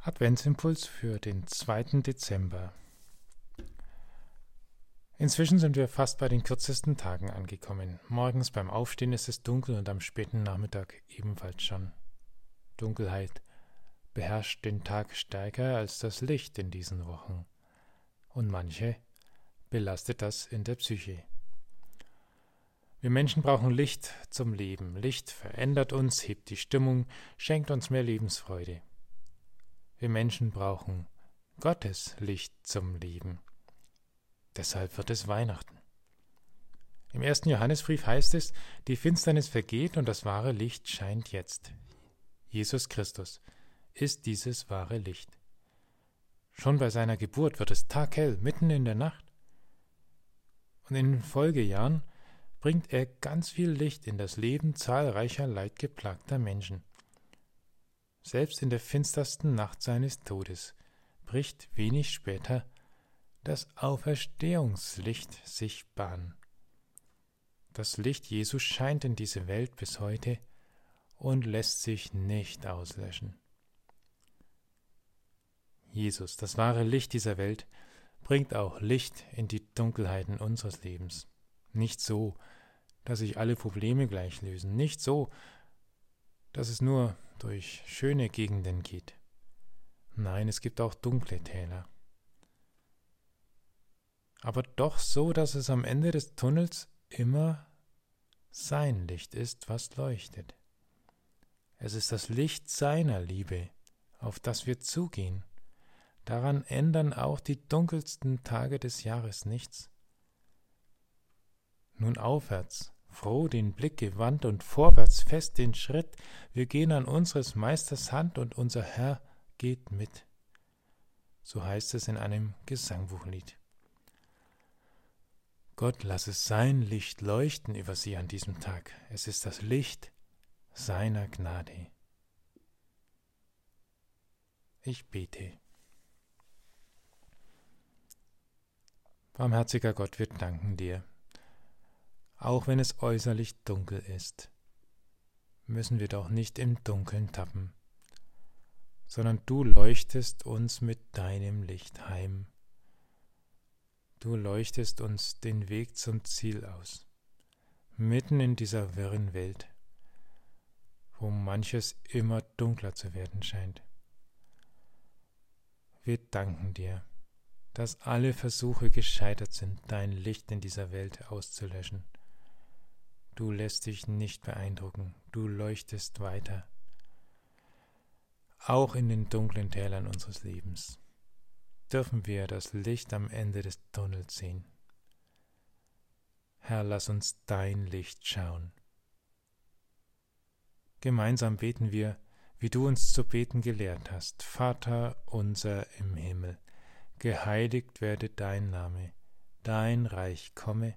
Adventsimpuls für den 2. Dezember. Inzwischen sind wir fast bei den kürzesten Tagen angekommen. Morgens beim Aufstehen ist es dunkel und am späten Nachmittag ebenfalls schon. Dunkelheit beherrscht den Tag stärker als das Licht in diesen Wochen. Und manche belastet das in der Psyche. Wir Menschen brauchen Licht zum Leben. Licht verändert uns, hebt die Stimmung, schenkt uns mehr Lebensfreude. Wir Menschen brauchen Gottes Licht zum Leben. Deshalb wird es Weihnachten. Im ersten Johannesbrief heißt es, die Finsternis vergeht und das wahre Licht scheint jetzt. Jesus Christus ist dieses wahre Licht. Schon bei seiner Geburt wird es taghell, mitten in der Nacht. Und in den Folgejahren bringt er ganz viel Licht in das Leben zahlreicher leidgeplagter Menschen. Selbst in der finstersten Nacht seines Todes bricht wenig später das Auferstehungslicht sich Bahn. Das Licht Jesus scheint in diese Welt bis heute und lässt sich nicht auslöschen. Jesus, das wahre Licht dieser Welt, bringt auch Licht in die Dunkelheiten unseres Lebens. Nicht so, dass sich alle Probleme gleich lösen, nicht so, dass es nur durch schöne Gegenden geht. Nein, es gibt auch dunkle Täler. Aber doch so, dass es am Ende des Tunnels immer sein Licht ist, was leuchtet. Es ist das Licht seiner Liebe, auf das wir zugehen. Daran ändern auch die dunkelsten Tage des Jahres nichts. Nun aufwärts, froh den Blick gewandt und vorwärts fest den Schritt, wir gehen an unseres Meisters Hand und unser Herr geht mit. So heißt es in einem Gesangbuchlied. Gott lasse sein Licht leuchten über sie an diesem Tag. Es ist das Licht seiner Gnade. Ich bete. Barmherziger Gott, wir danken dir auch wenn es äußerlich dunkel ist, müssen wir doch nicht im Dunkeln tappen, sondern du leuchtest uns mit deinem Licht heim. Du leuchtest uns den Weg zum Ziel aus, mitten in dieser wirren Welt, wo manches immer dunkler zu werden scheint. Wir danken dir, dass alle Versuche gescheitert sind, dein Licht in dieser Welt auszulöschen. Du lässt dich nicht beeindrucken, du leuchtest weiter, auch in den dunklen Tälern unseres Lebens dürfen wir das Licht am Ende des Tunnels sehen. Herr, lass uns dein Licht schauen. Gemeinsam beten wir, wie du uns zu beten gelehrt hast. Vater unser im Himmel, geheiligt werde dein Name, dein Reich komme,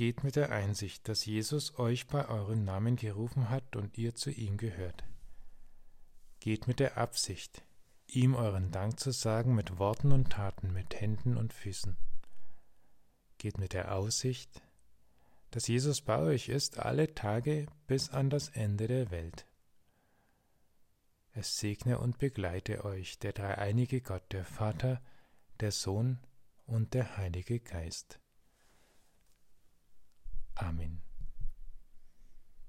Geht mit der Einsicht, dass Jesus euch bei eurem Namen gerufen hat und ihr zu ihm gehört. Geht mit der Absicht, ihm euren Dank zu sagen mit Worten und Taten, mit Händen und Füßen. Geht mit der Aussicht, dass Jesus bei euch ist alle Tage bis an das Ende der Welt. Es segne und begleite euch der dreieinige Gott, der Vater, der Sohn und der Heilige Geist. Amen.